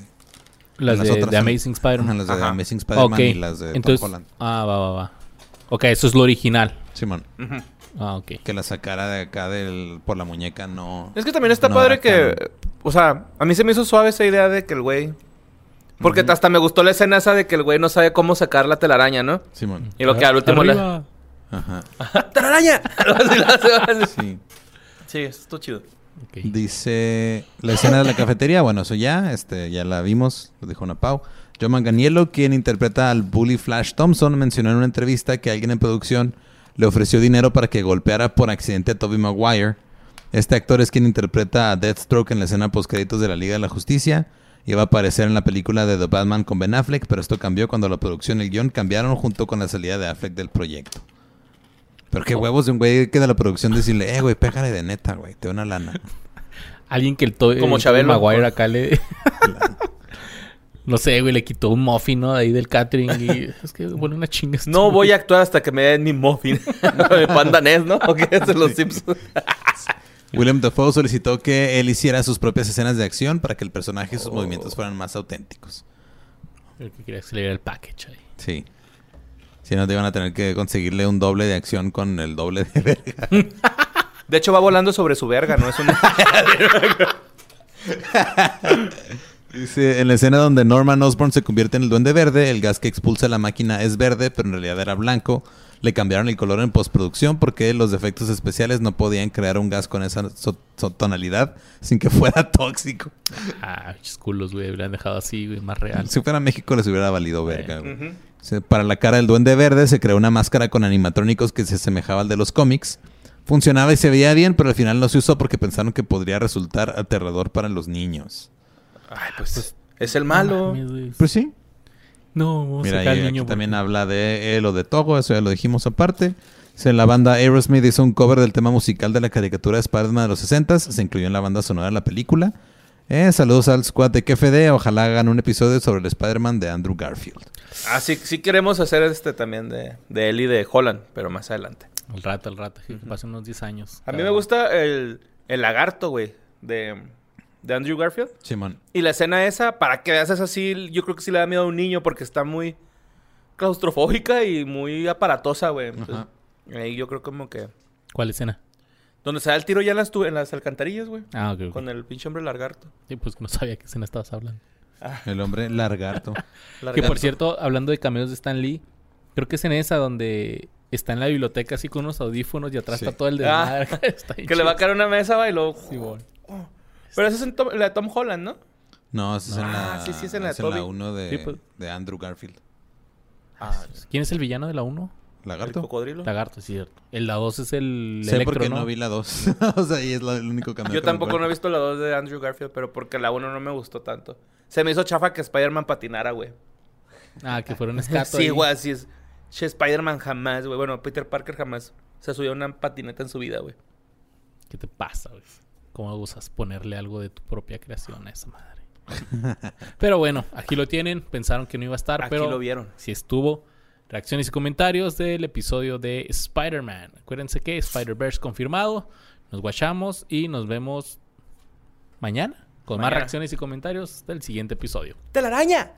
Speaker 1: Las,
Speaker 3: Las
Speaker 1: de,
Speaker 3: otras
Speaker 1: de Amazing Spider-Man.
Speaker 3: las de
Speaker 2: Ajá.
Speaker 3: Amazing Spider-Man y las de
Speaker 1: Entonces,
Speaker 3: Tom Holland.
Speaker 1: ah, va, va, va. Ok, eso es lo original.
Speaker 3: Simón.
Speaker 1: Ah, ok.
Speaker 3: que la sacara de acá del por la muñeca no
Speaker 2: Es que también está
Speaker 3: no
Speaker 2: padre que... O sea, a mí se me hizo suave esa idea de que el güey... Porque hasta me gustó la escena esa de que el güey no sabe cómo sacar la telaraña, ¿no?
Speaker 3: Simón.
Speaker 2: Y lo que al último le...
Speaker 3: Ajá. *laughs*
Speaker 2: ¡Telaraña! *laughs* *laughs*
Speaker 3: Sí.
Speaker 2: sí, eso está chido.
Speaker 3: Dice la escena de la cafetería, bueno, eso ya, este, ya la vimos, lo dijo una Pau. John Manganiello, quien interpreta al bully Flash Thompson, mencionó en una entrevista que alguien en producción le ofreció dinero para que golpeara por accidente a Toby Maguire. Este actor es quien interpreta a Deathstroke en la escena postcréditos de la Liga de la Justicia. Iba a aparecer en la película de The Batman con Ben Affleck, pero esto cambió cuando la producción y el guion cambiaron junto con la salida de Affleck del proyecto. Pero qué huevos de un güey que de la producción decirle, eh, güey, pégale de neta, güey, te doy una lana. *laughs*
Speaker 1: Alguien que el to
Speaker 2: Como.
Speaker 1: Maguire acá le... *laughs* no sé, güey, le quitó un muffin, ¿no? De ahí del catering y... *laughs* es que, bueno, una chinga.
Speaker 2: No voy a actuar hasta que me den mi muffin. de Panda Ness, ¿no? ¿O qué es de los Simpsons?
Speaker 3: William Dafoe solicitó que él hiciera sus propias escenas de acción para que el personaje y sus movimientos fueran más auténticos.
Speaker 1: El que quería acelerar el package ahí.
Speaker 3: Sí. Si no, te iban a tener que conseguirle un doble de acción con el doble de verga. *laughs*
Speaker 2: De hecho, va volando sobre su verga, ¿no? Es una... *laughs*
Speaker 3: Dice, en la escena donde Norman Osborn se convierte en el duende verde, el gas que expulsa la máquina es verde, pero en realidad era blanco. Le cambiaron el color en postproducción porque los efectos especiales no podían crear un gas con esa so- so- tonalidad sin que fuera *laughs* tóxico.
Speaker 1: Ah, culos, güey. Hubieran dejado así, güey, más real.
Speaker 3: Si fuera México les hubiera valido verga. güey. Se- Para la cara del duende verde se creó una máscara con animatrónicos que se asemejaba al de los cómics. Funcionaba y se veía bien, pero al final no se usó porque pensaron que podría resultar aterrador para los niños.
Speaker 2: Ay, pues es el malo.
Speaker 1: Mames.
Speaker 3: Pues sí.
Speaker 1: No, vamos
Speaker 3: Mira,
Speaker 1: a sacar
Speaker 3: ahí,
Speaker 1: al
Speaker 3: aquí
Speaker 1: niño.
Speaker 3: también habla de él o de Togo, eso ya lo dijimos aparte. Dice, la banda Aerosmith hizo un cover del tema musical de la caricatura de Spider-Man de los 60 Se incluyó en la banda sonora de la película. Eh, saludos al squad de KFD. Ojalá hagan un episodio sobre el Spider-Man de Andrew Garfield.
Speaker 2: Ah, sí, sí queremos hacer este también de, de él y de Holland, pero más adelante.
Speaker 1: Al rato, al rato. Que pasen unos 10 años.
Speaker 2: A mí me gusta el, el lagarto, güey, de, de Andrew Garfield.
Speaker 3: Simón.
Speaker 2: Y la escena esa, para que veas es así, yo creo que sí le da miedo a un niño porque está muy claustrofóbica y muy aparatosa, güey. Entonces. Ahí yo creo como que...
Speaker 1: ¿Cuál escena?
Speaker 2: Donde se da el tiro ya en las, tu- en las alcantarillas, güey.
Speaker 1: Ah, ok.
Speaker 2: Con el pinche hombre lagarto.
Speaker 1: Sí, pues no sabía qué escena estabas hablando.
Speaker 3: El hombre largarto. *laughs*
Speaker 1: Que
Speaker 2: Lagarto.
Speaker 1: por cierto, hablando de cameos de Stan Lee, creo que es en esa donde está en la biblioteca así con unos audífonos y atrás
Speaker 3: Sí.
Speaker 1: está todo el
Speaker 2: Ah,
Speaker 1: desmadre. *laughs* *laughs* Está
Speaker 2: Que le va a caer una mesa, va, y luego...
Speaker 1: Sí, bueno.
Speaker 2: Pero eso es en Tom- la de Tom Holland, ¿no?
Speaker 3: No, esa es en
Speaker 2: Ah,
Speaker 3: la,
Speaker 2: sí, sí, es en la de
Speaker 3: es en la
Speaker 2: Toby.
Speaker 3: 1 de,
Speaker 1: Sí, pues.
Speaker 3: de Andrew Garfield.
Speaker 2: Ah,
Speaker 1: ¿Quién es el villano de la 1?
Speaker 2: El
Speaker 3: ¿Lagarto?
Speaker 2: cocodrilo.
Speaker 1: Lagarto, es cierto. El la 2 es el
Speaker 3: Sé
Speaker 1: Electro,
Speaker 3: porque
Speaker 1: ¿no?
Speaker 3: no vi la 2. *laughs* o sea, ahí es la- el único.
Speaker 2: Yo
Speaker 3: que me
Speaker 2: tampoco no he visto la 2 de Andrew Garfield, pero porque la 1 no me gustó tanto. Se me hizo chafa que Spider-Man patinara, güey.
Speaker 1: Ah, que fueron *laughs* escato
Speaker 2: Sí, güey, así es. Che, Spider-Man jamás, güey. Bueno, Peter Parker jamás se subió a una patineta en su vida, güey.
Speaker 1: ¿Qué te pasa, güey? ¿Cómo usas ponerle algo de tu propia creación a esa madre? *laughs* pero bueno, aquí lo tienen. Pensaron que no iba a estar,
Speaker 2: Aquí
Speaker 1: pero
Speaker 2: lo vieron.
Speaker 1: sí estuvo. Reacciones y comentarios del episodio de Spider-Man. Acuérdense que Spider-Verse confirmado. Nos guachamos y nos vemos mañana con más reacciones y comentarios del siguiente episodio.
Speaker 2: ¡Telaraña!